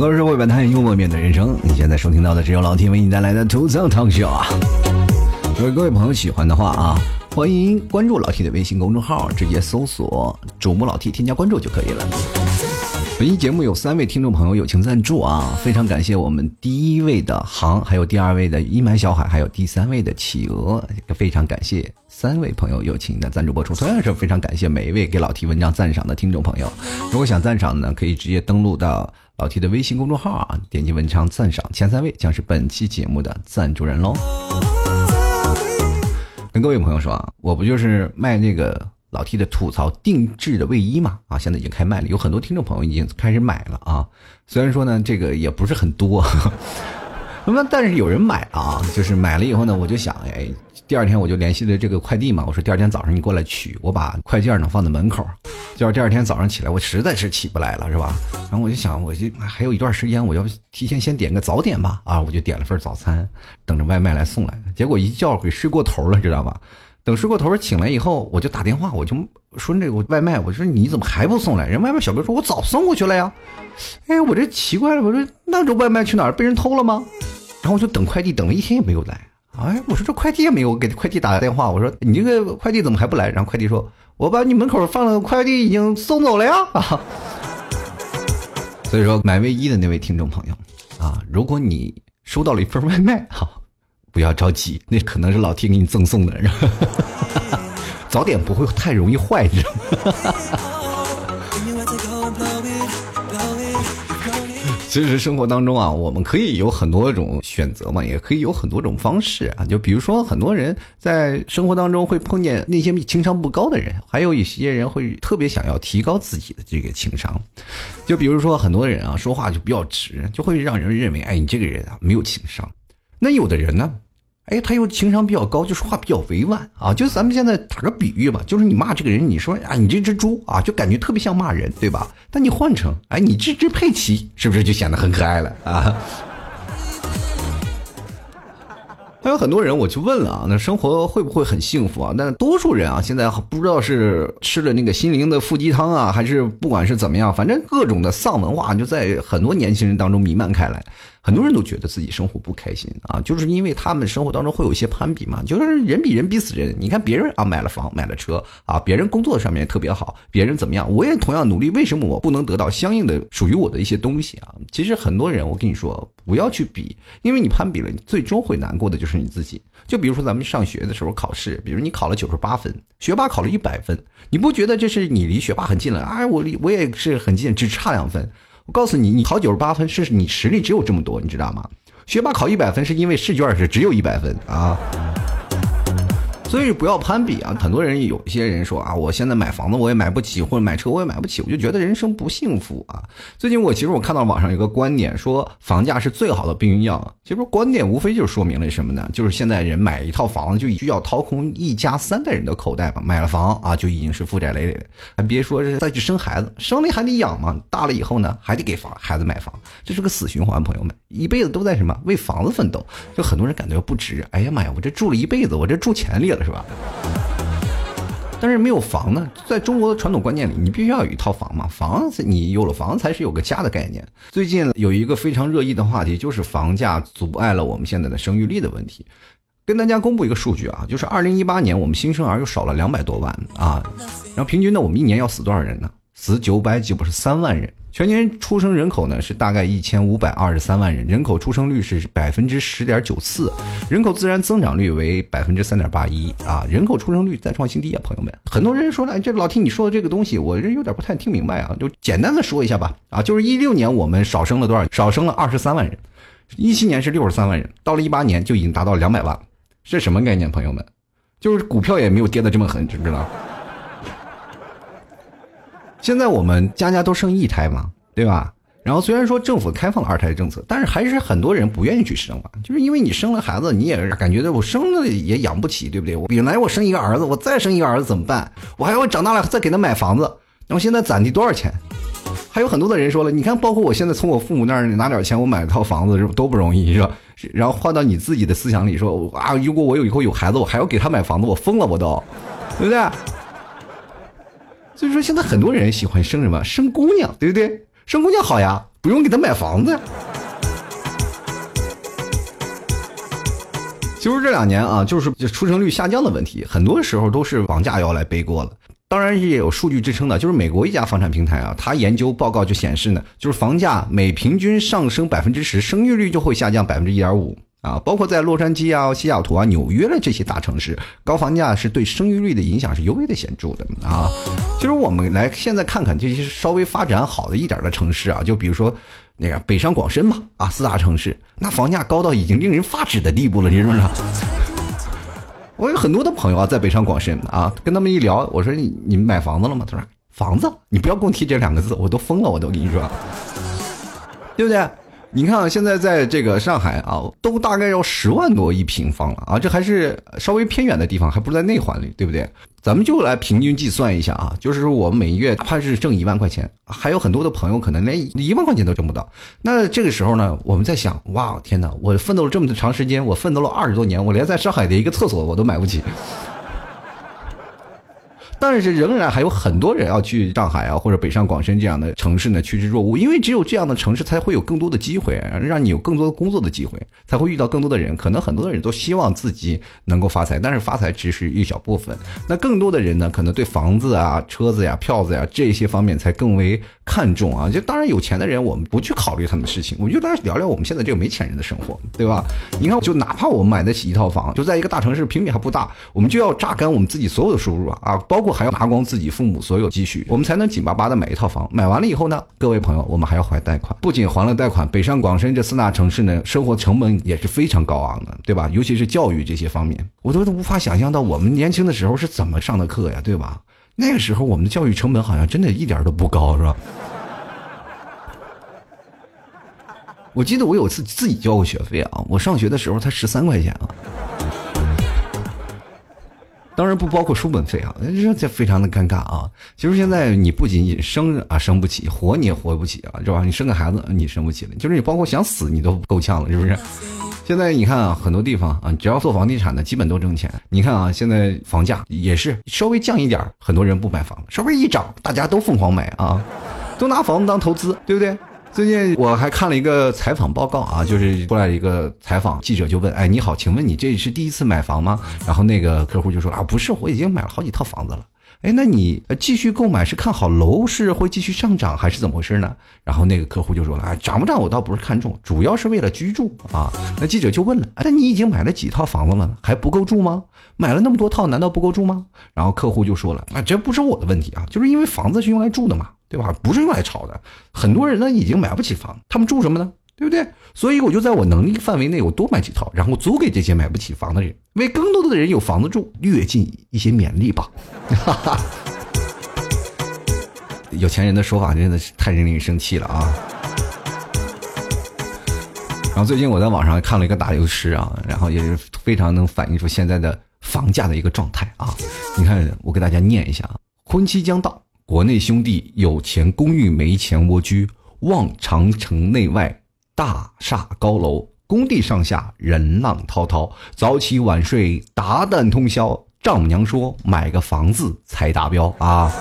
槽社会百态，幽默面对人生。你现在收听到的只有老 T 为你带来的吐槽汤秀啊！如果各位朋友喜欢的话啊，欢迎关注老 T 的微信公众号，直接搜索“主播老 T”，添加关注就可以了。本期节目有三位听众朋友友情赞助啊，非常感谢我们第一位的航，还有第二位的阴霾小海，还有第三位的企鹅，非常感谢三位朋友友情的赞助播出。同样是非常感谢每一位给老 T 文章赞赏的听众朋友。如果想赞赏呢，可以直接登录到老 T 的微信公众号啊，点击文章赞赏，前三位将是本期节目的赞助人喽。跟各位朋友说啊，我不就是卖那个。老 T 的吐槽定制的卫衣嘛，啊，现在已经开卖了，有很多听众朋友已经开始买了啊。虽然说呢，这个也不是很多，那么但是有人买啊，就是买了以后呢，我就想，哎，第二天我就联系了这个快递嘛，我说第二天早上你过来取，我把快件呢放在门口，就是第二天早上起来，我实在是起不来了，是吧？然后我就想，我就还有一段时间，我要提前先点个早点吧，啊，我就点了份早餐，等着外卖来送来，结果一觉给睡过头了，知道吧？等睡过头醒来以后，我就打电话，我就说那个外卖，我说你怎么还不送来？人外卖小哥说，我早送过去了呀。哎，我这奇怪了，我说那这外卖去哪儿？被人偷了吗？然后我就等快递，等了一天也没有来。哎，我说这快递也没有，我给快递打个电话，我说你这个快递怎么还不来？然后快递说，我把你门口放的快递已经送走了呀。所以说买卫衣的那位听众朋友啊，如果你收到了一份外卖，哈。不要着急，那可能是老天给你赠送的，早点不会太容易坏，你知道吗？其实生活当中啊，我们可以有很多种选择嘛，也可以有很多种方式啊。就比如说，很多人在生活当中会碰见那些情商不高的人，还有一些人会特别想要提高自己的这个情商。就比如说，很多人啊，说话就比较直，就会让人认为，哎，你这个人啊没有情商。那有的人呢，哎，他又情商比较高，就说话比较委婉啊。就咱们现在打个比喻吧，就是你骂这个人，你说啊，你这只猪啊，就感觉特别像骂人，对吧？但你换成，哎，你这只佩奇，是不是就显得很可爱了啊？还有很多人，我去问了啊，那生活会不会很幸福啊？但多数人啊，现在不知道是吃了那个心灵的腹鸡汤啊，还是不管是怎么样，反正各种的丧文化就在很多年轻人当中弥漫开来。很多人都觉得自己生活不开心啊，就是因为他们生活当中会有一些攀比嘛，就是人比人比死人。你看别人啊买了房买了车啊，别人工作上面特别好，别人怎么样，我也同样努力，为什么我不能得到相应的属于我的一些东西啊？其实很多人，我跟你说，不要去比，因为你攀比了，你最终会难过的就是你自己。就比如说咱们上学的时候考试，比如你考了九十八分，学霸考了一百分，你不觉得这是你离学霸很近了？哎，我离我也是很近，只差两分。我告诉你，你考九十八分是你实力只有这么多，你知道吗？学霸考一百分是因为试卷是只有一百分啊。所以不要攀比啊！很多人有一些人说啊，我现在买房子我也买不起，或者买车我也买不起，我就觉得人生不幸福啊。最近我其实我看到网上有个观点说，房价是最好的避孕药。其实观点无非就是说明了什么呢？就是现在人买一套房子就需要掏空一家三代人的口袋吧。买了房啊，就已经是负债累累的，还别说是再去生孩子，生了还得养嘛。大了以后呢，还得给房孩子买房，这是个死循环。朋友们，一辈子都在什么为房子奋斗？就很多人感觉不值。哎呀妈呀，我这住了一辈子，我这住钱里了。是吧？但是没有房呢，在中国的传统观念里，你必须要有一套房嘛。房子你有了房才是有个家的概念。最近有一个非常热议的话题，就是房价阻碍了我们现在的生育率的问题。跟大家公布一个数据啊，就是二零一八年我们新生儿又少了两百多万啊，然后平均呢，我们一年要死多少人呢？死九百九十三万人。全年出生人口呢是大概一千五百二十三万人，人口出生率是百分之十点九四，人口自然增长率为百分之三点八一啊，人口出生率再创新低啊，朋友们，很多人说了，这老听你说的这个东西，我这有点不太听明白啊，就简单的说一下吧啊，就是一六年我们少生了多少？少生了二十三万人，一七年是六十三万人，到了一八年就已经达到两百万，这什么概念？朋友们，就是股票也没有跌得这么狠，知不知道？现在我们家家都生一胎嘛，对吧？然后虽然说政府开放了二胎政策，但是还是很多人不愿意去生啊，就是因为你生了孩子，你也感觉到我生了也养不起，对不对？我本来我生一个儿子，我再生一个儿子怎么办？我还要长大了再给他买房子，然后现在攒的多少钱？还有很多的人说了，你看，包括我现在从我父母那儿拿点钱，我买套房子都不容易，是吧？然后换到你自己的思想里说啊，如果我有以后有孩子，我还要给他买房子，我疯了，我都，对不对？所以说，现在很多人喜欢生什么？生姑娘，对不对？生姑娘好呀，不用给她买房子。其实这两年啊，就是出生率下降的问题，很多时候都是房价要来背锅了。当然也有数据支撑的，就是美国一家房产平台啊，它研究报告就显示呢，就是房价每平均上升百分之十，生育率就会下降百分之一点五啊。包括在洛杉矶啊、西雅图啊、纽约的这些大城市，高房价是对生育率的影响是尤为的显著的啊。其实我们来现在看看这些稍微发展好的一点的城市啊，就比如说那个北上广深嘛啊，四大城市，那房价高到已经令人发指的地步了，你知道吗？我有很多的朋友啊，在北上广深啊，跟他们一聊，我说你你们买房子了吗？他说房子，你不要跟我提这两个字，我都疯了，我都跟你说，对不对？你看，现在在这个上海啊，都大概要十万多一平方了啊，这还是稍微偏远的地方，还不是在内环里，对不对？咱们就来平均计算一下啊，就是说我们每月哪怕是挣一万块钱，还有很多的朋友可能连一万块钱都挣不到。那这个时候呢，我们在想，哇，天哪，我奋斗了这么长时间，我奋斗了二十多年，我连在上海的一个厕所我都买不起。但是仍然还有很多人要去上海啊，或者北上广深这样的城市呢趋之若鹜，因为只有这样的城市才会有更多的机会，让你有更多的工作的机会，才会遇到更多的人。可能很多的人都希望自己能够发财，但是发财只是一小部分。那更多的人呢，可能对房子啊、车子呀、票子呀这些方面才更为看重啊。就当然有钱的人，我们不去考虑他们的事情，我们就来聊聊我们现在这个没钱人的生活，对吧？你看，就哪怕我们买得起一套房，就在一个大城市，平米还不大，我们就要榨干我们自己所有的收入啊，包括。还要拿光自己父母所有积蓄，我们才能紧巴巴的买一套房。买完了以后呢，各位朋友，我们还要还贷款。不仅还了贷款，北上广深这四大城市呢，生活成本也是非常高昂的，对吧？尤其是教育这些方面，我都无法想象到我们年轻的时候是怎么上的课呀，对吧？那个时候我们的教育成本好像真的一点都不高，是吧？我记得我有次自己交过学费啊，我上学的时候才十三块钱啊。当然不包括书本费啊，这这非常的尴尬啊。其实现在你不仅仅生啊生不起，活你也活不起啊，是吧？你生个孩子你生不起了，就是你包括想死你都够呛了，是不是？现在你看啊，很多地方啊，只要做房地产的，基本都挣钱。你看啊，现在房价也是稍微降一点，很多人不买房了；稍微一涨，大家都疯狂买啊，都拿房子当投资，对不对？最近我还看了一个采访报告啊，就是过来一个采访记者就问：“哎，你好，请问你这是第一次买房吗？”然后那个客户就说：“啊，不是，我已经买了好几套房子了。”哎，那你继续购买是看好楼市会继续上涨，还是怎么回事呢？然后那个客户就说了：“啊，涨不涨我倒不是看重，主要是为了居住啊。”那记者就问了：“哎，那你已经买了几套房子了？还不够住吗？买了那么多套，难道不够住吗？”然后客户就说了：“啊，这不是我的问题啊，就是因为房子是用来住的嘛。”对吧？不是用来炒的，很多人呢已经买不起房，他们住什么呢？对不对？所以我就在我能力范围内，我多买几套，然后租给这些买不起房的人，为更多的人有房子住，略尽一些勉励吧。哈 哈有钱人的说法真的是太令人生气了啊！然后最近我在网上看了一个打油诗啊，然后也是非常能反映出现在的房价的一个状态啊。你看，我给大家念一下啊：婚期将到。国内兄弟有钱公寓没钱蜗居，望长城内外大厦高楼，工地上下人浪滔滔，早起晚睡达旦通宵。丈母娘说买个房子才达标啊，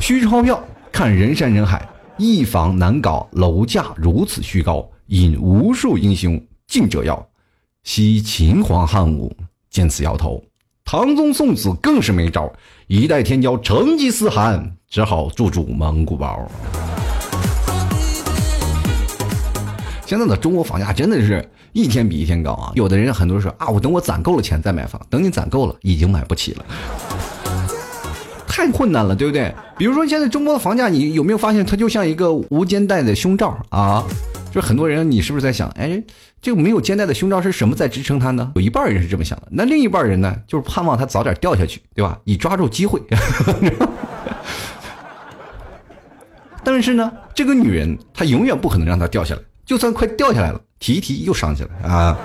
虚钞票看人山人海，一房难搞，楼价如此虚高，引无数英雄竞折腰。惜秦皇汉武见此摇头。唐宗宋子更是没招，一代天骄成吉思汗只好住住蒙古包。现在的中国房价真的是一天比一天高啊！有的人很多人说啊，我等我攒够了钱再买房，等你攒够了，已经买不起了，太困难了，对不对？比如说现在中国的房价，你有没有发现它就像一个无肩带的胸罩啊？就很多人，你是不是在想，哎，这个没有肩带的胸罩是什么在支撑他呢？有一半人是这么想的，那另一半人呢，就是盼望他早点掉下去，对吧？以抓住机会。但是呢，这个女人她永远不可能让他掉下来，就算快掉下来了，提一提又上去了啊。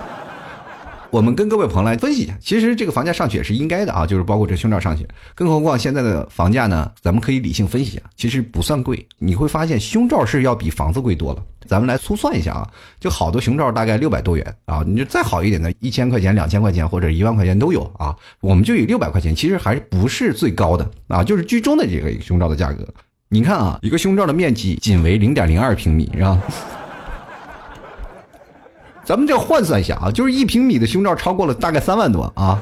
我们跟各位朋友来分析一下，其实这个房价上去也是应该的啊，就是包括这胸罩上去，更何况现在的房价呢？咱们可以理性分析啊，其实不算贵。你会发现胸罩是要比房子贵多了。咱们来粗算一下啊，就好多胸罩大概六百多元啊，你就再好一点的，一千块钱、两千块钱或者一万块钱都有啊。我们就以六百块钱，其实还不是最高的啊，就是居中的这个胸罩的价格。你看啊，一个胸罩的面积仅为零点零二平米，是吧？咱们这换算一下啊，就是一平米的胸罩超过了大概三万多啊。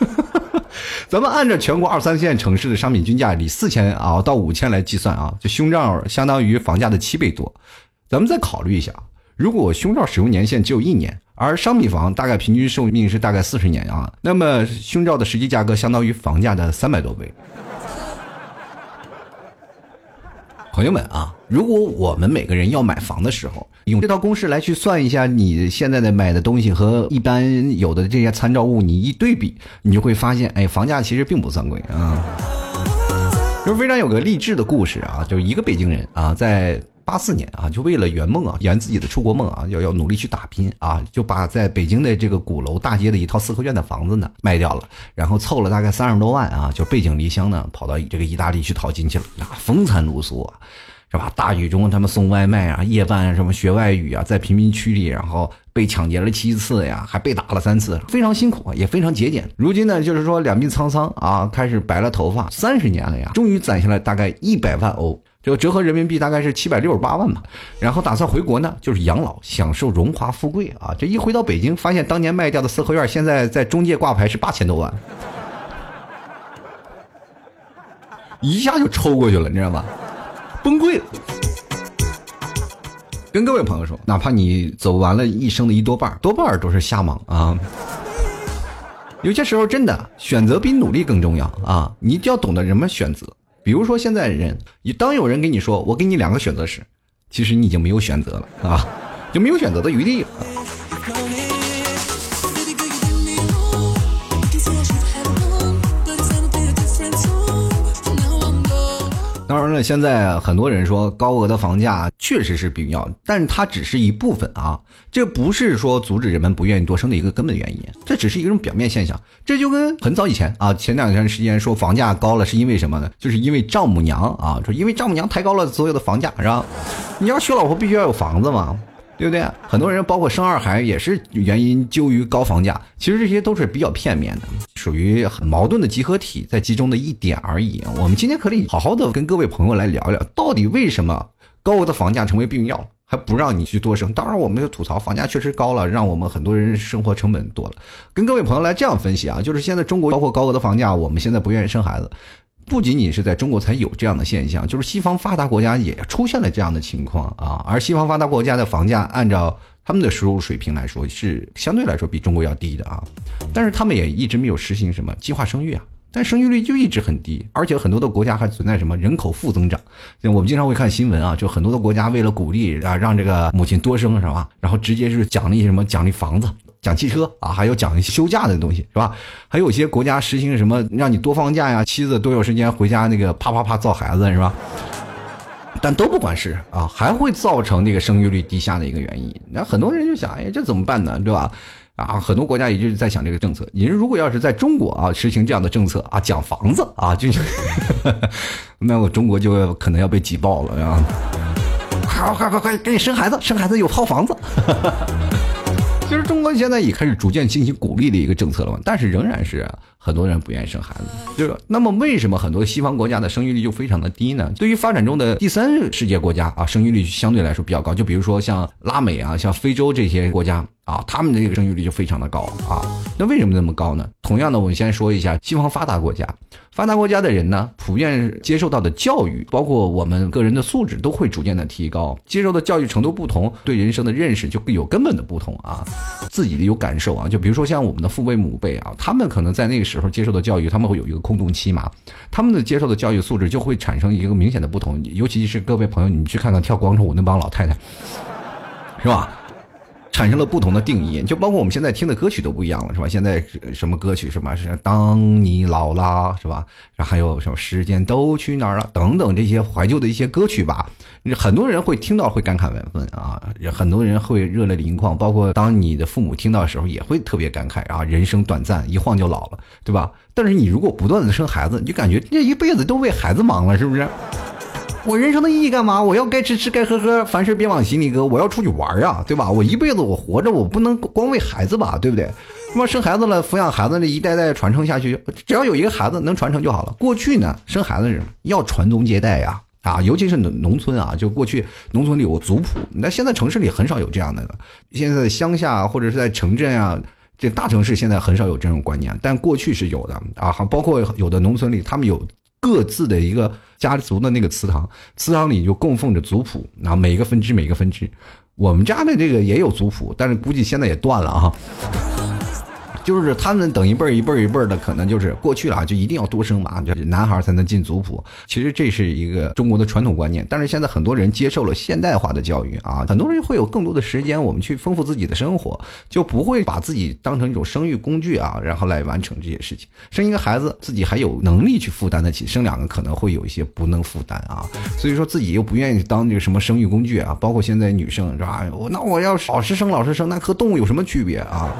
咱们按照全国二三线城市的商品均价以四千啊到五千来计算啊，这胸罩相当于房价的七倍多。咱们再考虑一下，如果胸罩使用年限只有一年，而商品房大概平均寿命是大概四十年啊，那么胸罩的实际价格相当于房价的三百多倍。朋友们啊，如果我们每个人要买房的时候，用这套公式来去算一下你现在的买的东西和一般有的这些参照物，你一对比，你就会发现，哎，房价其实并不算贵啊。就是非常有个励志的故事啊，就是一个北京人啊，在八四年啊，就为了圆梦啊，圆自己的出国梦啊，要要努力去打拼啊，就把在北京的这个鼓楼大街的一套四合院的房子呢卖掉了，然后凑了大概三十多万啊，就背井离乡呢，跑到这个意大利去淘金去了，啊，风餐露宿啊。是吧？大雨中他们送外卖啊，夜半什么学外语啊，在贫民区里，然后被抢劫了七次呀，还被打了三次，非常辛苦，也非常节俭。如今呢，就是说两鬓苍苍啊，开始白了头发，三十年了呀，终于攒下来大概一百万欧，就折合人民币大概是七百六十八万吧。然后打算回国呢，就是养老，享受荣华富贵啊。这一回到北京，发现当年卖掉的四合院，现在在中介挂牌是八千多万，一下就抽过去了，你知道吗？崩溃了，跟各位朋友说，哪怕你走完了一生的一多半，多半都是瞎忙啊。有些时候真的选择比努力更重要啊！你一定要懂得什么选择。比如说现在人，你当有人跟你说“我给你两个选择”时，其实你已经没有选择了啊，就没有选择的余地了。当然了，现在很多人说高额的房价确实是必要，但是它只是一部分啊，这不是说阻止人们不愿意多生的一个根本原因，这只是一种表面现象。这就跟很早以前啊，前两天时间说房价高了是因为什么呢？就是因为丈母娘啊，说因为丈母娘抬高了所有的房价，是吧？你要娶老婆必须要有房子嘛。对不对？很多人包括生二孩也是原因究于高房价，其实这些都是比较片面的，属于很矛盾的集合体在集中的一点而已。我们今天可以好好的跟各位朋友来聊聊，到底为什么高额的房价成为避孕药，还不让你去多生？当然，我们就吐槽房价确实高了，让我们很多人生活成本多了。跟各位朋友来这样分析啊，就是现在中国包括高额的房价，我们现在不愿意生孩子。不仅仅是在中国才有这样的现象，就是西方发达国家也出现了这样的情况啊。而西方发达国家的房价，按照他们的收入水平来说，是相对来说比中国要低的啊。但是他们也一直没有实行什么计划生育啊，但生育率就一直很低，而且很多的国家还存在什么人口负增长。我们经常会看新闻啊，就很多的国家为了鼓励啊，让这个母亲多生是吧？然后直接是奖励什么？奖励房子。讲汽车啊，还有讲一些休假的东西，是吧？还有一些国家实行什么，让你多放假呀，妻子多有时间回家，那个啪啪啪造孩子，是吧？但都不管事啊，还会造成这个生育率低下的一个原因。那很多人就想，哎，这怎么办呢？对吧？啊，很多国家也就是在想这个政策。你如果要是在中国啊实行这样的政策啊，讲房子啊，就 那我中国就可能要被挤爆了啊！快快快快，赶紧生孩子，生孩子有套房子。其实中国现在也开始逐渐进行鼓励的一个政策了嘛，但是仍然是很多人不愿意生孩子，就是那么为什么很多西方国家的生育率就非常的低呢？对于发展中的第三世界国家啊，生育率相对来说比较高，就比如说像拉美啊，像非洲这些国家。啊，他们的这个生育率就非常的高啊。那为什么那么高呢？同样的，我们先说一下西方发达国家，发达国家的人呢，普遍接受到的教育，包括我们个人的素质，都会逐渐的提高。接受的教育程度不同，对人生的认识就有根本的不同啊。自己的有感受啊，就比如说像我们的父辈母辈啊，他们可能在那个时候接受的教育，他们会有一个空洞期嘛，他们的接受的教育素质就会产生一个明显的不同。尤其是各位朋友，你们去看看跳广场舞那帮老太太，是吧？产生了不同的定义，就包括我们现在听的歌曲都不一样了，是吧？现在什么歌曲，什么是当你老了，是吧？然后还有什么时间都去哪儿了等等这些怀旧的一些歌曲吧，很多人会听到会感慨万分啊，很多人会热泪盈眶，包括当你的父母听到的时候也会特别感慨啊，人生短暂，一晃就老了，对吧？但是你如果不断的生孩子，你就感觉这一辈子都为孩子忙了，是不是？我人生的意义干嘛？我要该吃吃，该喝喝，凡事别往心里搁。我要出去玩啊，对吧？我一辈子我活着，我不能光为孩子吧，对不对？那么生孩子了，抚养孩子，这一代代传承下去，只要有一个孩子能传承就好了。过去呢，生孩子人要传宗接代呀，啊，尤其是农农村啊，就过去农村里有族谱，那现在城市里很少有这样的了。现在乡下或者是在城镇啊，这大城市现在很少有这种观念，但过去是有的啊，还包括有的农村里，他们有各自的一个家族的那个祠堂，祠堂里就供奉着族谱，啊每个分支每个分支。我们家的这个也有族谱，但是估计现在也断了啊。就是他们等一辈儿一辈儿一辈儿的，可能就是过去了啊，就一定要多生嘛，就是男孩才能进族谱。其实这是一个中国的传统观念，但是现在很多人接受了现代化的教育啊，很多人会有更多的时间，我们去丰富自己的生活，就不会把自己当成一种生育工具啊，然后来完成这些事情。生一个孩子，自己还有能力去负担得起；生两个，可能会有一些不能负担啊。所以说自己又不愿意当这个什么生育工具啊。包括现在女生是吧？我那我要老是生老是生，那和动物有什么区别啊？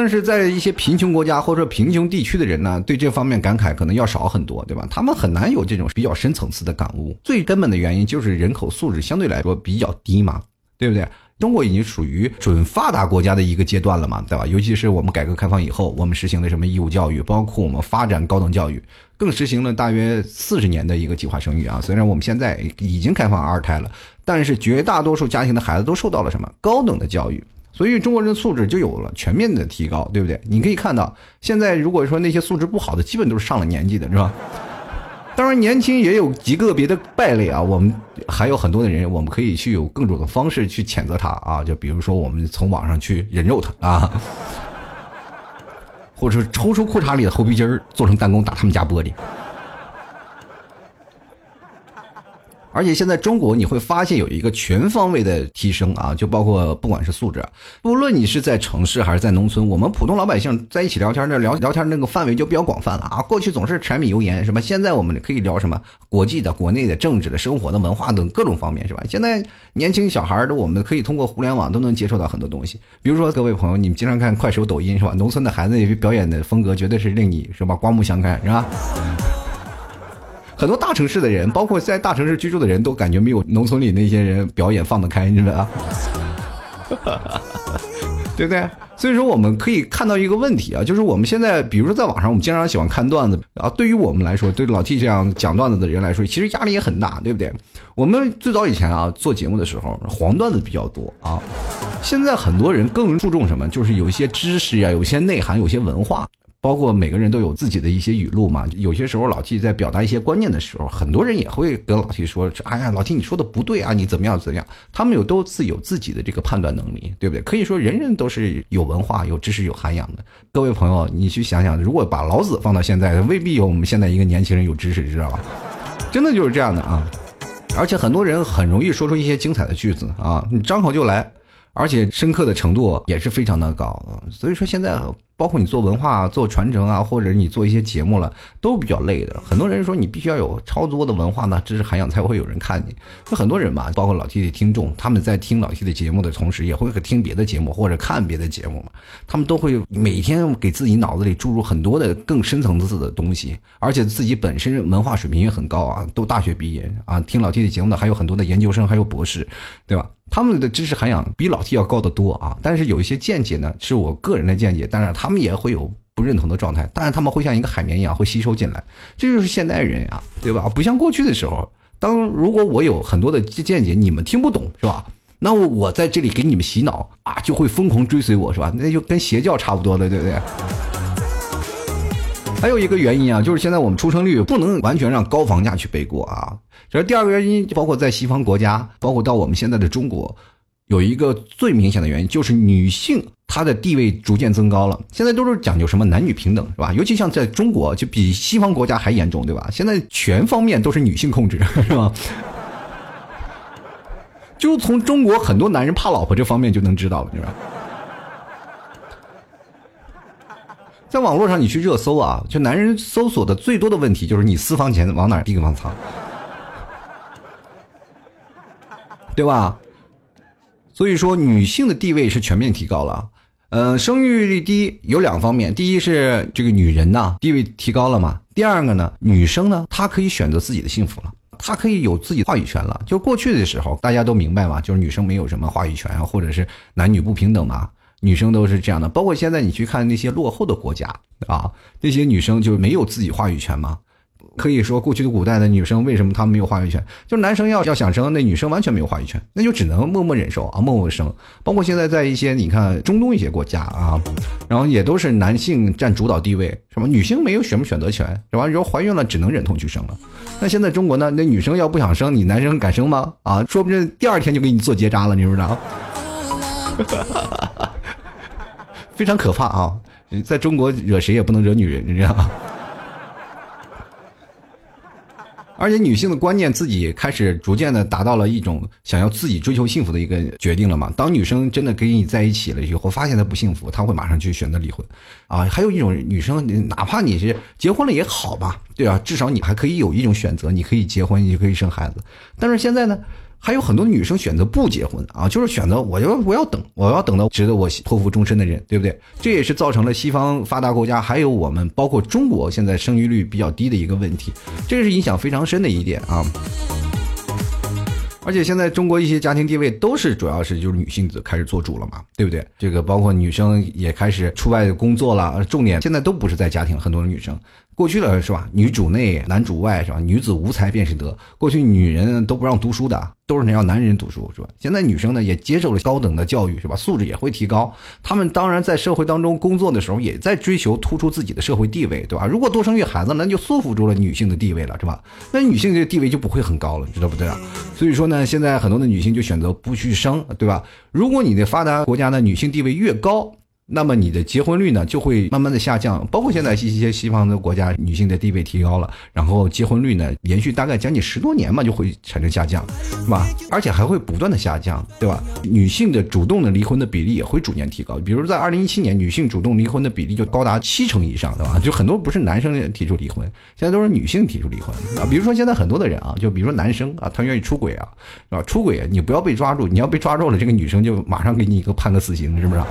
但是在一些贫穷国家或者贫穷地区的人呢，对这方面感慨可能要少很多，对吧？他们很难有这种比较深层次的感悟。最根本的原因就是人口素质相对来说比较低嘛，对不对？中国已经属于准发达国家的一个阶段了嘛，对吧？尤其是我们改革开放以后，我们实行的什么义务教育，包括我们发展高等教育，更实行了大约四十年的一个计划生育啊。虽然我们现在已经开放二胎了，但是绝大多数家庭的孩子都受到了什么高等的教育。所以中国人的素质就有了全面的提高，对不对？你可以看到，现在如果说那些素质不好的，基本都是上了年纪的，是吧？当然，年轻也有极个别的败类啊。我们还有很多的人，我们可以去有各种的方式去谴责他啊。就比如说，我们从网上去人肉他啊，或者抽出裤衩里的猴皮筋儿，做成弹弓打他们家玻璃。而且现在中国你会发现有一个全方位的提升啊，就包括不管是素质，不论你是在城市还是在农村，我们普通老百姓在一起聊天，那聊聊天那个范围就比较广泛了啊。过去总是柴米油盐是吧？现在我们可以聊什么国际的、国内的、政治的、生活的、文化等各种方面是吧？现在年轻小孩的，我们可以通过互联网都能接触到很多东西。比如说各位朋友，你们经常看快手、抖音是吧？农村的孩子表演的风格绝对是令你是吧刮目相看是吧？很多大城市的人，包括在大城市居住的人都感觉没有农村里那些人表演放得开，你知道吧？对不对？所以说我们可以看到一个问题啊，就是我们现在，比如说在网上，我们经常喜欢看段子啊。对于我们来说，对老 T 这样讲段子的人来说，其实压力也很大，对不对？我们最早以前啊做节目的时候，黄段子比较多啊。现在很多人更注重什么？就是有一些知识呀，有些内涵，有些文化。包括每个人都有自己的一些语录嘛，有些时候老 T 在表达一些观念的时候，很多人也会跟老 T 说：“哎呀，老 T 你说的不对啊，你怎么样怎么样？”他们有都自有自己的这个判断能力，对不对？可以说人人都是有文化、有知识、有涵养的。各位朋友，你去想想，如果把老子放到现在，未必有我们现在一个年轻人有知识，知道吧？真的就是这样的啊！而且很多人很容易说出一些精彩的句子啊，你张口就来，而且深刻的程度也是非常的高。所以说现在。包括你做文化、做传承啊，或者你做一些节目了，都比较累的。很多人说你必须要有超多的文化呢，知识涵养才会有人看你。那很多人嘛，包括老 T 的听众，他们在听老 T 的节目的同时，也会听别的节目或者看别的节目嘛。他们都会每天给自己脑子里注入很多的更深层次的东西，而且自己本身文化水平也很高啊，都大学毕业啊。听老 T 的节目的还有很多的研究生，还有博士，对吧？他们的知识涵养比老 T 要高得多啊，但是有一些见解呢，是我个人的见解，当然他们也会有不认同的状态，但是他们会像一个海绵一样会吸收进来，这就是现代人呀，对吧？不像过去的时候，当如果我有很多的见解，你们听不懂是吧？那我在这里给你们洗脑啊，就会疯狂追随我是吧？那就跟邪教差不多了，对不对？还有一个原因啊，就是现在我们出生率不能完全让高房价去背锅啊。这第二个原因，包括在西方国家，包括到我们现在的中国，有一个最明显的原因，就是女性她的地位逐渐增高了。现在都是讲究什么男女平等，是吧？尤其像在中国，就比西方国家还严重，对吧？现在全方面都是女性控制，是吧？就从中国很多男人怕老婆这方面就能知道了，是吧？在网络上，你去热搜啊，就男人搜索的最多的问题就是你私房钱往哪地方藏，对吧？所以说，女性的地位是全面提高了。呃，生育率低有两方面，第一是这个女人呐地位提高了嘛，第二个呢，女生呢她可以选择自己的幸福了，她可以有自己话语权了。就过去的时候，大家都明白嘛，就是女生没有什么话语权啊，或者是男女不平等嘛。女生都是这样的。包括现在你去看那些落后的国家啊，那些女生就没有自己话语权吗？可以说，过去的古代的女生为什么她们没有话语权？就是男生要要想生，那女生完全没有话语权，那就只能默默忍受啊，默默生。包括现在在一些你看中东一些国家啊，然后也都是男性占主导地位，什么女性没有选不选择权，是吧？然后怀孕了只能忍痛去生了。那现在中国呢？那女生要不想生，你男生敢生吗？啊，说不定第二天就给你做结扎了，你知不知道？非常可怕啊！在中国惹谁也不能惹女人，你知道吗？而且女性的观念自己开始逐渐的达到了一种想要自己追求幸福的一个决定了嘛？当女生真的跟你在一起了以后，发现她不幸福，她会马上去选择离婚，啊，还有一种女生，哪怕你是结婚了也好吧，对啊，至少你还可以有一种选择，你可以结婚，你可以生孩子。但是现在呢？还有很多女生选择不结婚啊，就是选择我要我要等，我要等到值得我托付终身的人，对不对？这也是造成了西方发达国家还有我们包括中国现在生育率比较低的一个问题，这个是影响非常深的一点啊。而且现在中国一些家庭地位都是主要是就是女性开始做主了嘛，对不对？这个包括女生也开始出外工作了，重点现在都不是在家庭，很多女生。过去了是吧？女主内，男主外是吧？女子无才便是德。过去女人都不让读书的，都是让男人读书是吧？现在女生呢也接受了高等的教育是吧？素质也会提高。她们当然在社会当中工作的时候，也在追求突出自己的社会地位，对吧？如果多生育孩子，那就束缚住了女性的地位了，是吧？那女性这个地位就不会很高了，知道不对啊？所以说呢，现在很多的女性就选择不去生，对吧？如果你的发达国家呢，女性地位越高。那么你的结婚率呢就会慢慢的下降，包括现在一些西方的国家，女性的地位提高了，然后结婚率呢连续大概将近十多年嘛就会产生下降，是吧？而且还会不断的下降，对吧？女性的主动的离婚的比例也会逐年提高，比如在二零一七年，女性主动离婚的比例就高达七成以上，对吧？就很多不是男生提出离婚，现在都是女性提出离婚啊。比如说现在很多的人啊，就比如说男生啊，他愿意出轨啊，是吧？出轨你不要被抓住，你要被抓住了，这个女生就马上给你一个判个死刑，是不是？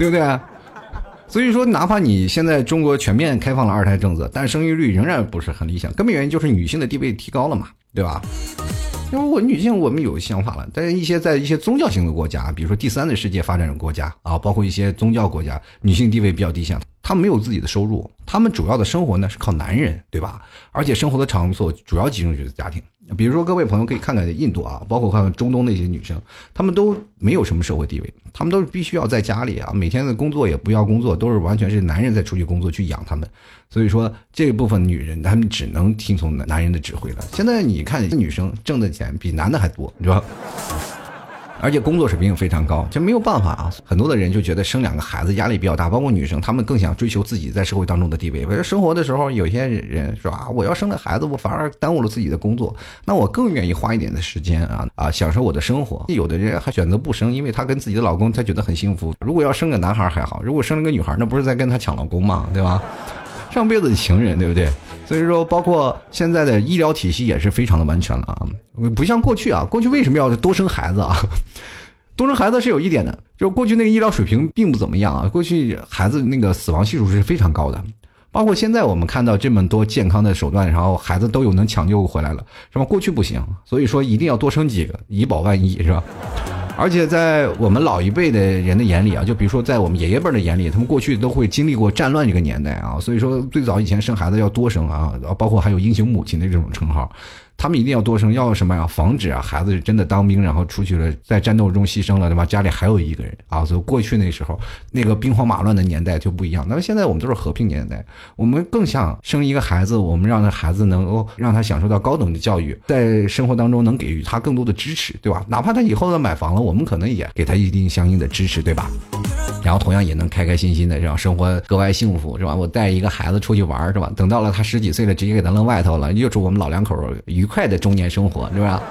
对不对？所以说，哪怕你现在中国全面开放了二胎政策，但生育率仍然不是很理想。根本原因就是女性的地位提高了嘛，对吧？因为我女性我们有想法了，但是一些在一些宗教型的国家，比如说第三的世界发展国家啊，包括一些宗教国家，女性地位比较低下，她们没有自己的收入，她们主要的生活呢是靠男人，对吧？而且生活的场所主要集中于家庭。比如说，各位朋友可以看看印度啊，包括看看中东那些女生，她们都没有什么社会地位，她们都是必须要在家里啊，每天的工作也不要工作，都是完全是男人在出去工作去养她们。所以说，这部分女人她们只能听从男人的指挥了。现在你看，女生挣的钱比男的还多，你知道。而且工作水平也非常高，就没有办法啊。很多的人就觉得生两个孩子压力比较大，包括女生，她们更想追求自己在社会当中的地位。为生活的时候，有些人说啊，我要生了孩子，我反而耽误了自己的工作，那我更愿意花一点的时间啊啊，享受我的生活。有的人还选择不生，因为她跟自己的老公，她觉得很幸福。如果要生个男孩还好，如果生了个女孩，那不是在跟她抢老公吗？对吧？上辈子的情人，对不对？所以说，包括现在的医疗体系也是非常的完全了啊，不像过去啊。过去为什么要多生孩子啊？多生孩子是有一点的，就是过去那个医疗水平并不怎么样啊。过去孩子那个死亡系数是非常高的，包括现在我们看到这么多健康的手段，然后孩子都有能抢救回来了，是吧？过去不行，所以说一定要多生几个，以保万一，是吧？而且在我们老一辈的人的眼里啊，就比如说在我们爷爷辈的眼里，他们过去都会经历过战乱这个年代啊，所以说最早以前生孩子要多生啊，包括还有英雄母亲的这种称号。他们一定要多生，要什么呀？防止啊，孩子是真的当兵，然后出去了，在战斗中牺牲了，对吧？家里还有一个人啊。所以过去那时候，那个兵荒马乱的年代就不一样。那么现在我们都是和平年代，我们更想生一个孩子，我们让那孩子能够让他享受到高等的教育，在生活当中能给予他更多的支持，对吧？哪怕他以后要买房了，我们可能也给他一定相应的支持，对吧？然后同样也能开开心心的这样生活，格外幸福，是吧？我带一个孩子出去玩，是吧？等到了他十几岁了，直接给他扔外头了，又祝我们老两口愉。快的中年生活，是吧？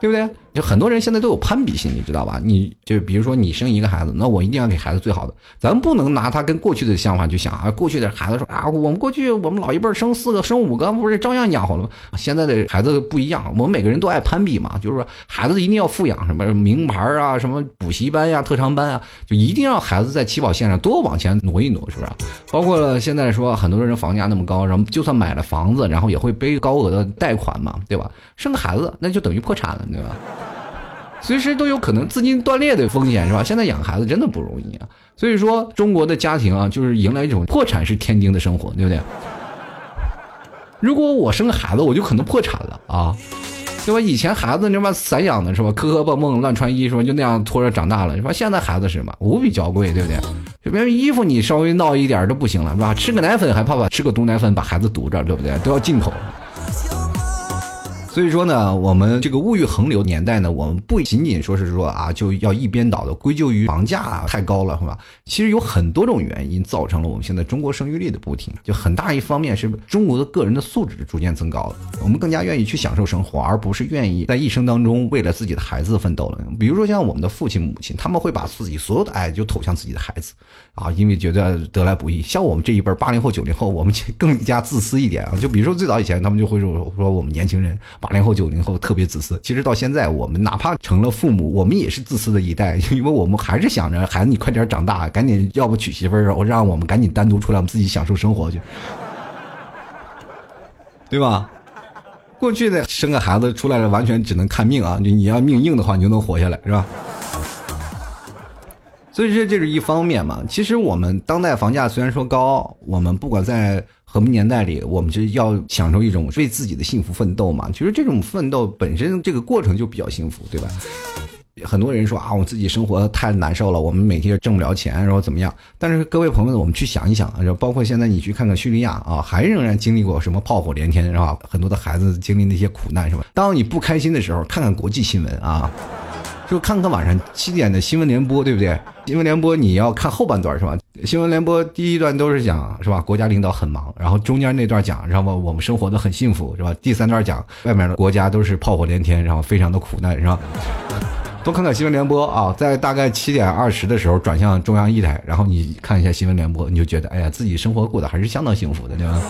对不对？就很多人现在都有攀比心，你知道吧？你就比如说你生一个孩子，那我一定要给孩子最好的。咱不能拿他跟过去的想法去想啊。过去的孩子说啊，我们过去我们老一辈生四个、生五个，不是照样养活了吗？现在的孩子不一样，我们每个人都爱攀比嘛。就是说，孩子一定要富养什么名牌啊，什么补习班呀、特长班啊，就一定让孩子在起跑线上多往前挪一挪，是不是？包括了现在说很多人房价那么高，然后就算买了房子，然后也会背高额的贷款嘛，对吧？生个孩子那就等于破产了，对吧？随时都有可能资金断裂的风险，是吧？现在养孩子真的不容易啊。所以说，中国的家庭啊，就是迎来一种破产是天经的生活，对不对？如果我生个孩子，我就可能破产了啊，对吧？以前孩子那么散养的是吧？磕磕碰碰乱穿衣是吧？就那样拖着长大了，是吧？现在孩子是什么？无比娇贵，对不对？就别人衣服你稍微闹一点都不行了，是吧？吃个奶粉还怕把吃个毒奶粉把孩子毒着，对不对？都要进口。所以说呢，我们这个物欲横流年代呢，我们不仅仅说是说啊，就要一边倒的归咎于房价太高了，是吧？其实有很多种原因造成了我们现在中国生育率的不停，就很大一方面是中国的个人的素质逐渐增高了，我们更加愿意去享受生活，而不是愿意在一生当中为了自己的孩子奋斗了。比如说像我们的父亲母亲，他们会把自己所有的爱就投向自己的孩子，啊，因为觉得得来不易。像我们这一辈八零后、九零后，我们 更加自私一点啊。就比如说最早以前，他们就会说说我们年轻人。八零后、九零后特别自私，其实到现在，我们哪怕成了父母，我们也是自私的一代，因为我们还是想着孩子你快点长大，赶紧要不娶媳妇儿，我让我们赶紧单独出来，我们自己享受生活去，对吧？过去的生个孩子出来了，完全只能看命啊，你你要命硬的话，你就能活下来，是吧？所以这这是一方面嘛。其实我们当代房价虽然说高，我们不管在。和平年代里，我们就要享受一种为自己的幸福奋斗嘛。其实这种奋斗本身这个过程就比较幸福，对吧？很多人说啊，我自己生活太难受了，我们每天挣不了钱，然后怎么样？但是各位朋友，我们去想一想，就包括现在你去看看叙利亚啊，还仍然经历过什么炮火连天，是吧？很多的孩子经历那些苦难，是吧？当你不开心的时候，看看国际新闻啊。就看看晚上七点的新闻联播，对不对？新闻联播你要看后半段是吧？新闻联播第一段都是讲是吧？国家领导很忙，然后中间那段讲，然后我们生活的很幸福是吧？第三段讲外面的国家都是炮火连天，然后非常的苦难是吧？多看看新闻联播啊，在大概七点二十的时候转向中央一台，然后你看一下新闻联播，你就觉得哎呀，自己生活过得还是相当幸福的，对吧？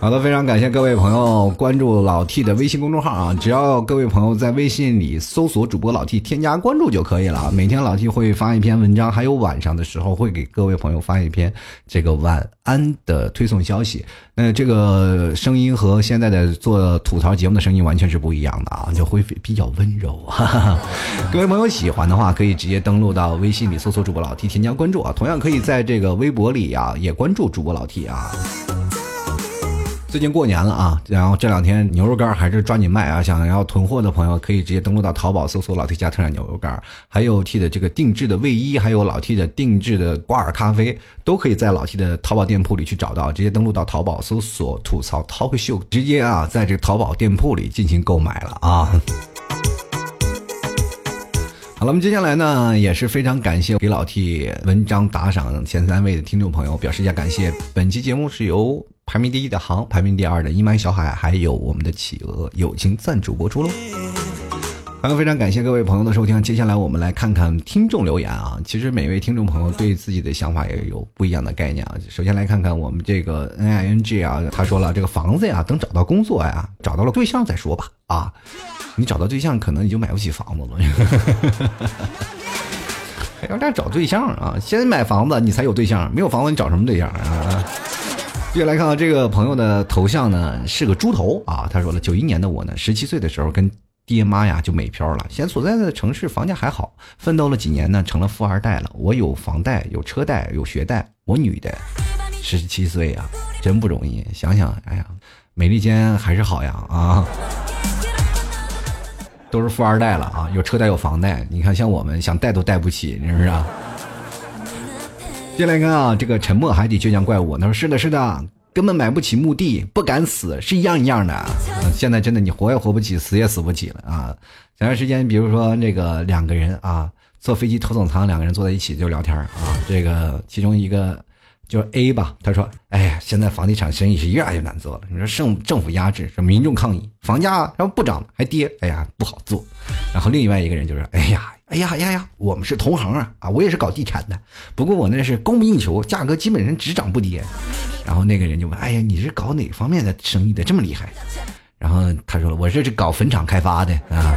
好的，非常感谢各位朋友关注老 T 的微信公众号啊！只要各位朋友在微信里搜索主播老 T，添加关注就可以了啊。每天老 T 会发一篇文章，还有晚上的时候会给各位朋友发一篇这个晚安的推送消息。那这个声音和现在的做吐槽节目的声音完全是不一样的啊，就会比 较温柔。各位朋友喜欢的话，可以直接登录到微信里搜索主播老 T，添加关注啊。同样可以在这个微博里啊也关注主播老 T 啊。最近过年了啊，然后这两天牛肉干还是抓紧卖啊！想要囤货的朋友可以直接登录到淘宝搜索“老 T 家特产牛肉干”，还有 T 的这个定制的卫衣，还有老 T 的定制的挂耳咖啡，都可以在老 T 的淘宝店铺里去找到。直接登录到淘宝搜索“吐槽 Talk Show”，直接啊，在这个淘宝店铺里进行购买了啊。好了，我们接下来呢也是非常感谢给老 T 文章打赏前三位的听众朋友，表示一下感谢。本期节目是由。排名第一的行，排名第二的阴霾小海，还有我们的企鹅友情赞助播出喽。好，非常感谢各位朋友的收听。接下来我们来看看听众留言啊。其实每位听众朋友对自己的想法也有不一样的概念啊。首先来看看我们这个 N I N G 啊，他说了这个房子呀，等找到工作呀，找到了对象再说吧。啊，你找到对象，可能你就买不起房子了。还要这找对象啊？先买房子，你才有对象。没有房子，你找什么对象啊？接下来看到这个朋友的头像呢，是个猪头啊。他说了，九一年的我呢，十七岁的时候跟爹妈呀就美漂了。现在所在的城市房价还好，奋斗了几年呢，成了富二代了。我有房贷，有车贷，有学贷。我女的，十七岁呀，真不容易。想想，哎呀，美利坚还是好呀啊，都是富二代了啊，有车贷有房贷。你看，像我们想贷都贷不起，是不是啊？接下来看啊，这个沉默海底倔强怪物，他说是的，是的，根本买不起墓地，不敢死，是一样一样的。现在真的你活也活不起，死也死不起了啊！前段时间，比如说那个两个人啊，坐飞机头等舱，两个人坐在一起就聊天啊，这个其中一个就是 A 吧，他说：“哎呀，现在房地产生意是越来越难做了。你说政政府压制，说民众抗议，房价然后不涨还跌，哎呀不好做。然后另外一个人就说：哎呀。”哎呀呀呀！我们是同行啊啊！我也是搞地产的，不过我那是供不应求，价格基本上只涨不跌。然后那个人就问：“哎呀，你是搞哪方面的生意的？这么厉害？”然后他说：“我这是搞坟场开发的啊。”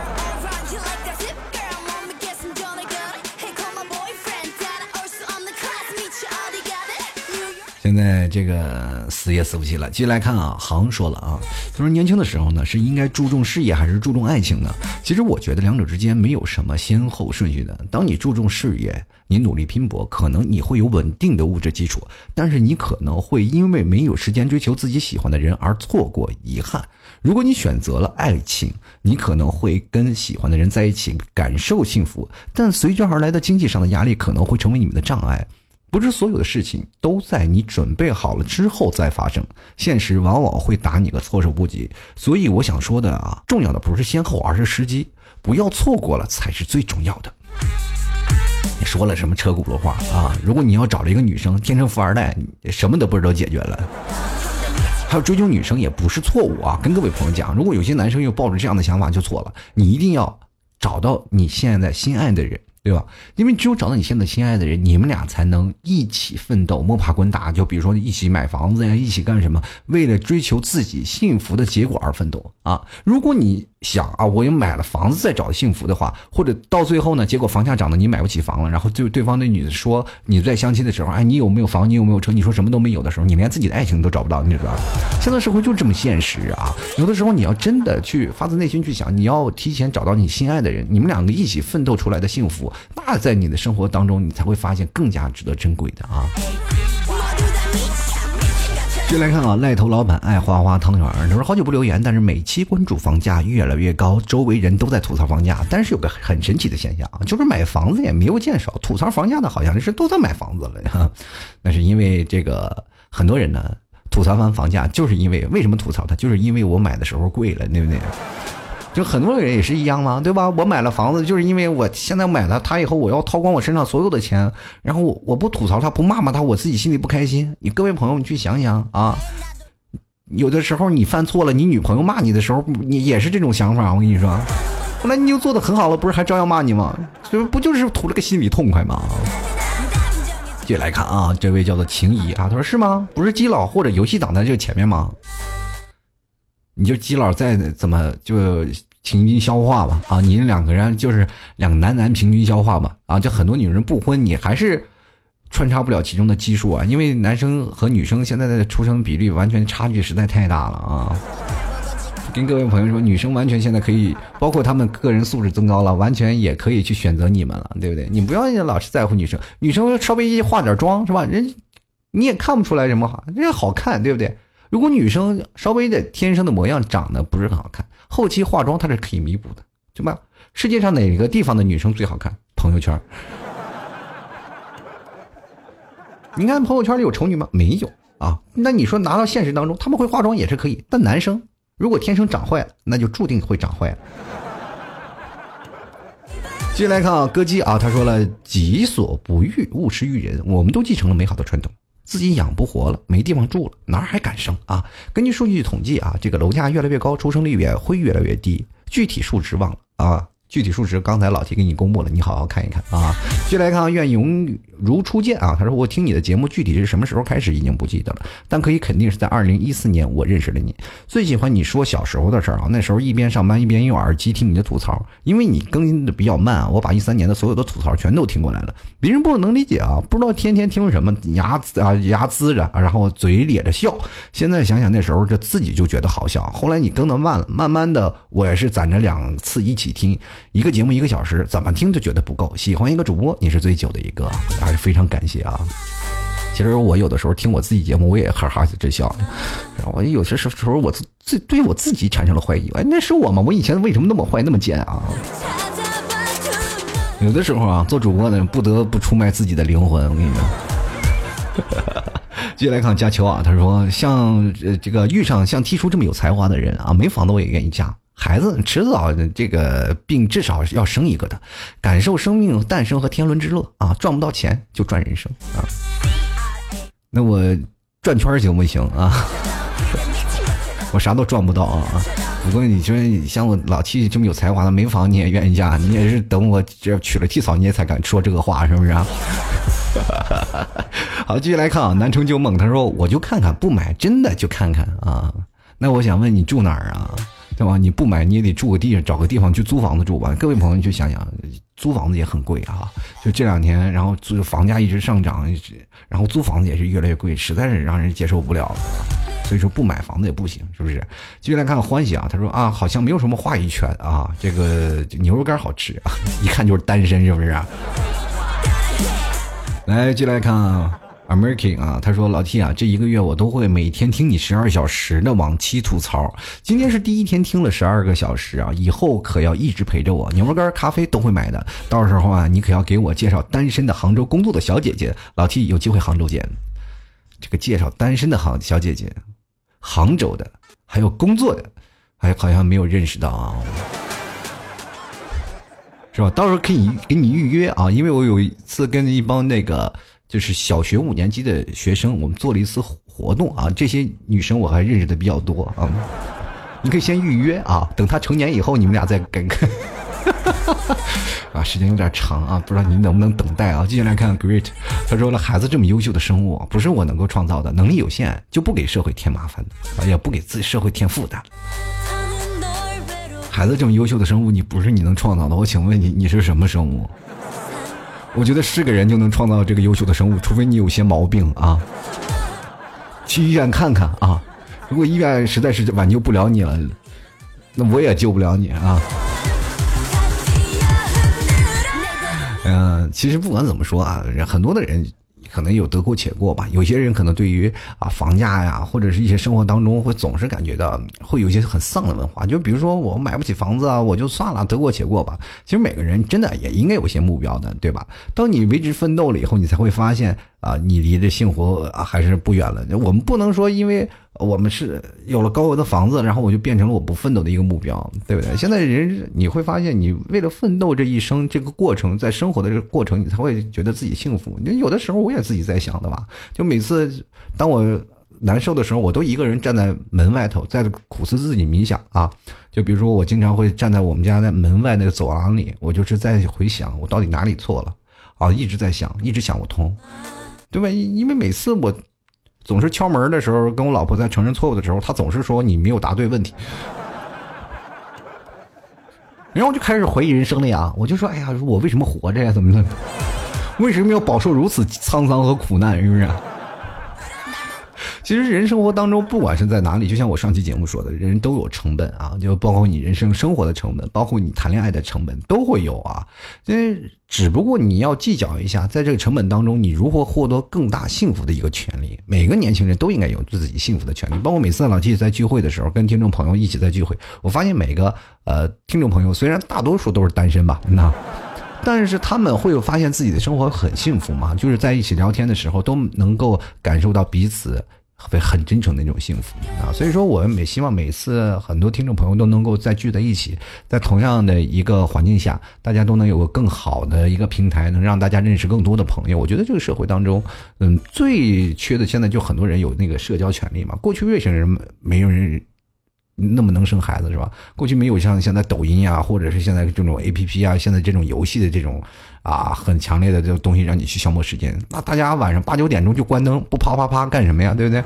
现在这个死也死不起了。继续来看啊，航说了啊，他说年轻的时候呢，是应该注重事业还是注重爱情呢？其实我觉得两者之间没有什么先后顺序的。当你注重事业，你努力拼搏，可能你会有稳定的物质基础，但是你可能会因为没有时间追求自己喜欢的人而错过遗憾。如果你选择了爱情，你可能会跟喜欢的人在一起，感受幸福，但随之而来的经济上的压力可能会成为你们的障碍。不是所有的事情都在你准备好了之后再发生，现实往往会打你个措手不及。所以我想说的啊，重要的不是先后，而是时机，不要错过了才是最重要的。你说了什么车轱辘话啊？如果你要找了一个女生天生富二代，什么都不知道解决了。还有追求女生也不是错误啊，跟各位朋友讲，如果有些男生又抱着这样的想法就错了，你一定要找到你现在心爱的人。对吧？因为只有找到你现在心爱的人，你们俩才能一起奋斗、摸爬滚打。就比如说一起买房子呀，一起干什么？为了追求自己幸福的结果而奋斗啊！如果你想啊，我又买了房子再找幸福的话，或者到最后呢，结果房价涨得你买不起房了，然后就对方那女的说你在相亲的时候，哎，你有没有房？你有没有车？你说什么都没有的时候，你连自己的爱情都找不到，你知道？现在社会就这么现实啊！有的时候你要真的去发自内心去想，你要提前找到你心爱的人，你们两个一起奋斗出来的幸福。那在你的生活当中，你才会发现更加值得珍贵的啊！接来看啊，赖头老板爱花花汤圆儿他说好久不留言，但是每期关注房价越来越高，周围人都在吐槽房价，但是有个很神奇的现象啊，就是买房子也没有见少，吐槽房价的好像是都在买房子了呀。那是因为这个很多人呢吐槽完房价，就是因为为什么吐槽它，就是因为我买的时候贵了，对不对？就很多人也是一样嘛，对吧？我买了房子，就是因为我现在买了它以后，我要掏光我身上所有的钱，然后我我不吐槽他，不骂骂他，我自己心里不开心。你各位朋友，你去想想啊，有的时候你犯错了，你女朋友骂你的时候，你也是这种想法。我跟你说，后来你就做的很好了，不是还照样骂你吗？这不就是图了个心里痛快吗？接下来看啊，这位叫做情谊啊，他说是吗？不是基佬或者游戏党在这前面吗？你就基佬再怎么就。平均消化吧，啊，你两个人就是两男男平均消化吧，啊，就很多女人不婚，你还是穿插不了其中的基数啊，因为男生和女生现在的出生比例完全差距实在太大了啊。跟各位朋友说，女生完全现在可以，包括他们个人素质增高了，完全也可以去选择你们了，对不对？你不要老是在乎女生，女生稍微化点妆是吧？人你也看不出来什么，人家好看，对不对？如果女生稍微的天生的模样长得不是很好看。后期化妆它是可以弥补的，对吧？世界上哪个地方的女生最好看？朋友圈。你看朋友圈里有丑女吗？没有啊。那你说拿到现实当中，他们会化妆也是可以。但男生如果天生长坏了，那就注定会长坏了。接下来看啊，歌姬啊，他说了：“己所不欲，勿施于人。”我们都继承了美好的传统。自己养不活了，没地方住了，哪还敢生啊？根据数据统计啊，这个楼价越来越高，出生率也会越来越低，具体数值忘了啊。具体数值刚才老提给你公布了，你好好看一看啊。接来看，愿永如初见啊。他说我听你的节目，具体是什么时候开始已经不记得了，但可以肯定是在二零一四年我认识了你。最喜欢你说小时候的事儿啊，那时候一边上班一边用耳机听你的吐槽，因为你更新的比较慢啊，我把一三年的所有的吐槽全都听过来了。别人不能理解啊，不知道天天听什么牙啊牙呲着，然后嘴咧着笑。现在想想那时候这自己就觉得好笑。后来你更的慢了，慢慢的我也是攒着两次一起听。一个节目一个小时，怎么听都觉得不够。喜欢一个主播，你是最久的一个，还是非常感谢啊！其实我有的时候听我自己节目，我也哈哈直笑。我有些时候我自对我自己产生了怀疑，哎，那是我吗？我以前为什么那么坏那么贱啊？有的时候啊，做主播呢，不得不出卖自己的灵魂。我跟你说，接下来看佳秋啊，他说像这个遇上像 T 叔这么有才华的人啊，没房子我也愿意嫁。孩子迟早这个病至少要生一个的，感受生命诞生和天伦之乐啊！赚不到钱就赚人生啊！那我转圈行不行啊？我啥都赚不到啊！不过你说像我老七这么有才华的，没房你也愿意嫁？你也是等我这娶了替嫂，你也才敢说这个话是不是啊？好，继续来看啊！南城旧梦他说我就看看，不买真的就看看啊！那我想问你住哪儿啊？对吧？你不买你也得住个地，找个地方去租房子住吧。各位朋友，你去想想，租房子也很贵啊。就这两年，然后租房价一直上涨，然后租房子也是越来越贵，实在是让人接受不了了。所以说不买房子也不行，是不是？继续来看看欢喜啊，他说啊，好像没有什么话语权啊，这个牛肉干好吃啊，一看就是单身，是不是？啊来，继续来看。American 啊，他说老 T 啊，这一个月我都会每天听你十二小时的往期吐槽。今天是第一天听了十二个小时啊，以后可要一直陪着我。牛肉干、咖啡都会买的，到时候啊，你可要给我介绍单身的杭州工作的小姐姐。老 T 有机会杭州见。这个介绍单身的杭小姐姐，杭州的，还有工作的，还好像没有认识到啊，是吧？到时候可以给你预约啊，因为我有一次跟一帮那个。就是小学五年级的学生，我们做了一次活动啊。这些女生我还认识的比较多啊，你可以先预约啊，等她成年以后，你们俩再跟。啊，时间有点长啊，不知道您能不能等待啊。接下来看 Great，他说了，孩子这么优秀的生物，不是我能够创造的，能力有限，就不给社会添麻烦啊，也不给自己社会添负担。孩子这么优秀的生物，你不是你能创造的，我请问你，你是什么生物？我觉得是个人就能创造这个优秀的生物，除非你有些毛病啊。去医院看看啊，如果医院实在是挽救不了你了，那我也救不了你啊。嗯，其实不管怎么说啊，很多的人。可能有得过且过吧，有些人可能对于啊房价呀，或者是一些生活当中会总是感觉到会有一些很丧的文化，就比如说我买不起房子啊，我就算了，得过且过吧。其实每个人真的也应该有些目标的，对吧？当你为之奋斗了以后，你才会发现啊，你离这幸福啊还是不远了。我们不能说因为。我们是有了高额的房子，然后我就变成了我不奋斗的一个目标，对不对？现在人你会发现，你为了奋斗这一生这个过程，在生活的这个过程，你才会觉得自己幸福。你有的时候我也自己在想的吧，就每次当我难受的时候，我都一个人站在门外头，在苦思自己冥想啊。就比如说，我经常会站在我们家的门外那个走廊里，我就是在回想我到底哪里错了啊，一直在想，一直想不通，对吧？因为每次我。总是敲门的时候，跟我老婆在承认错误的时候，她总是说你没有答对问题，然后我就开始怀疑人生了呀。我就说，哎呀，我为什么活着呀？怎么的？为什么要饱受如此沧桑和苦难？是不是？其实人生活当中，不管是在哪里，就像我上期节目说的，人都有成本啊，就包括你人生生活的成本，包括你谈恋爱的成本都会有啊。因为只不过你要计较一下，在这个成本当中，你如何获得更大幸福的一个权利。每个年轻人都应该有自己幸福的权利。包括每次老季在聚会的时候，跟听众朋友一起在聚会，我发现每个呃听众朋友，虽然大多数都是单身吧，那。但是他们会有发现自己的生活很幸福吗？就是在一起聊天的时候，都能够感受到彼此。会很真诚的那种幸福啊，所以说我们每希望每次很多听众朋友都能够再聚在一起，在同样的一个环境下，大家都能有个更好的一个平台，能让大家认识更多的朋友。我觉得这个社会当中，嗯，最缺的现在就很多人有那个社交权利嘛。过去为什么人没有人那么能生孩子是吧？过去没有像现在抖音呀，或者是现在这种 A P P 啊，现在这种游戏的这种。啊，很强烈的这个东西让你去消磨时间，那大家晚上八九点钟就关灯，不啪啪啪干什么呀？对不对？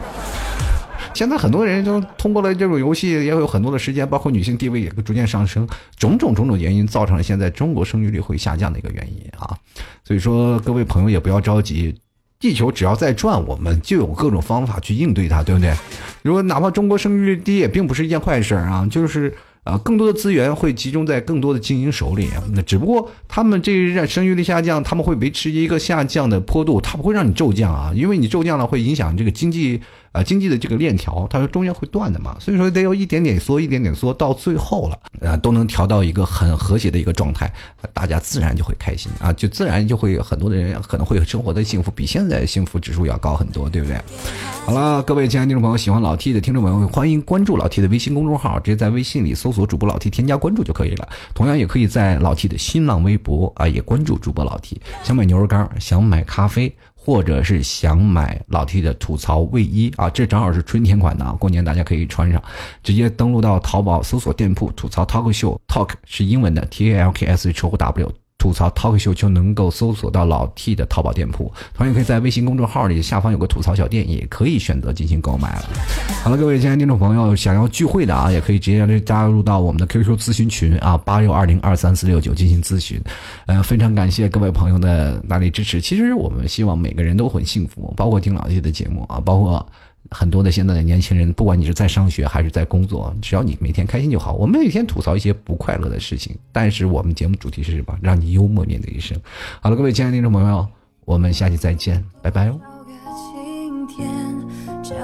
现在很多人都通过了这种游戏，也有很多的时间，包括女性地位也逐渐上升，种种种种原因造成了现在中国生育率会下降的一个原因啊。所以说，各位朋友也不要着急，地球只要在转，我们就有各种方法去应对它，对不对？如果哪怕中国生育率低，也并不是一件坏事啊，就是。啊，更多的资源会集中在更多的精英手里。那只不过他们这让生育率下降，他们会维持一个下降的坡度，它不会让你骤降啊，因为你骤降了会影响这个经济。啊，经济的这个链条，它是中间会断的嘛，所以说得有一点点缩，一点点缩，到最后了，啊，都能调到一个很和谐的一个状态，大家自然就会开心啊，就自然就会有很多的人可能会生活的幸福比现在幸福指数要高很多，对不对？好了，各位亲爱的听众朋友，喜欢老 T 的听众朋友，欢迎关注老 T 的微信公众号，直接在微信里搜搜索主播老 T 添加关注就可以了。同样也可以在老 T 的新浪微博啊也关注主播老 T。想买牛肉干，想买咖啡。或者是想买老 T 的吐槽卫衣啊，这正好是春天款的啊，过年大家可以穿上。直接登录到淘宝搜索店铺“吐槽 talk show”，talk 是英文的 T A L K S H O W。吐槽 talk 秀就能够搜索到老 T 的淘宝店铺，同样可以在微信公众号里下方有个吐槽小店，也可以选择进行购买了。好了，各位亲爱的听众朋友，想要聚会的啊，也可以直接加入到我们的 QQ 咨询群啊，八六二零二三四六九进行咨询。呃，非常感谢各位朋友的大力支持。其实我们希望每个人都很幸福，包括听老 T 的节目啊，包括。很多的现在的年轻人，不管你是在上学还是在工作，只要你每天开心就好。我们每天吐槽一些不快乐的事情，但是我们节目主题是什么？让你幽默面对一生。好了，各位亲爱的听众朋友，我们下期再见，拜拜哦。小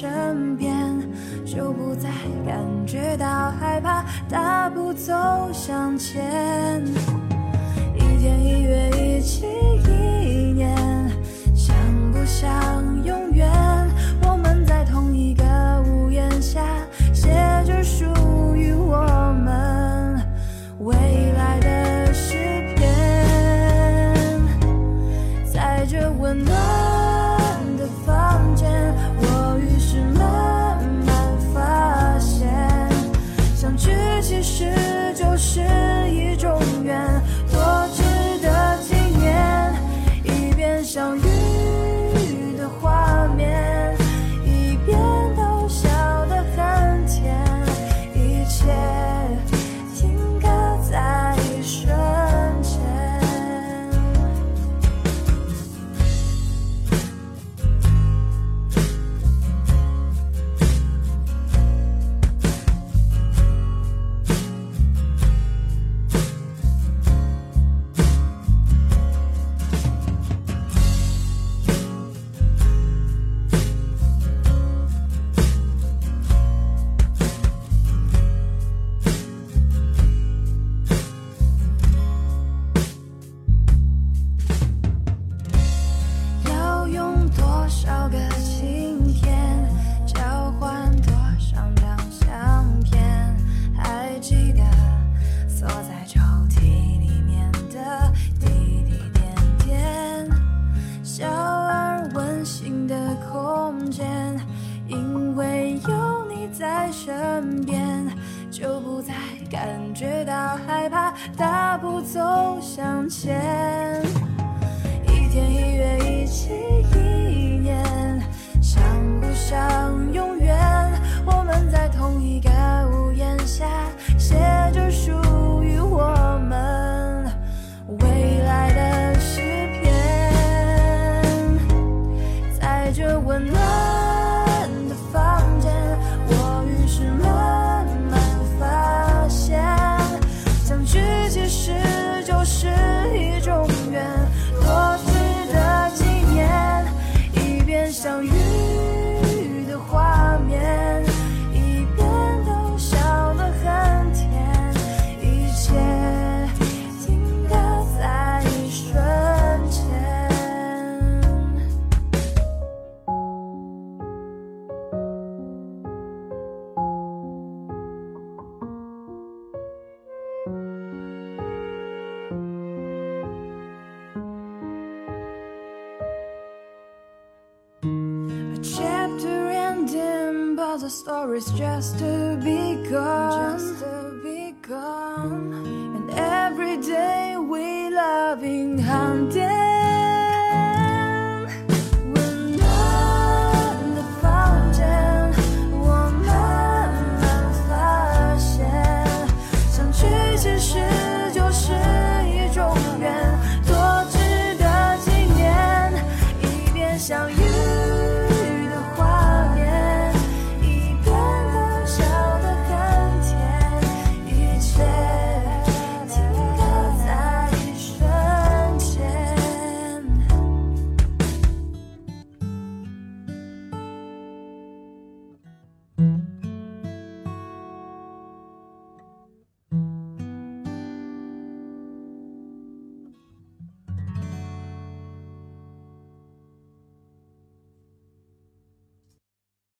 身边，就不再感觉到害怕，大步走向前。一天一月一起一年，想不想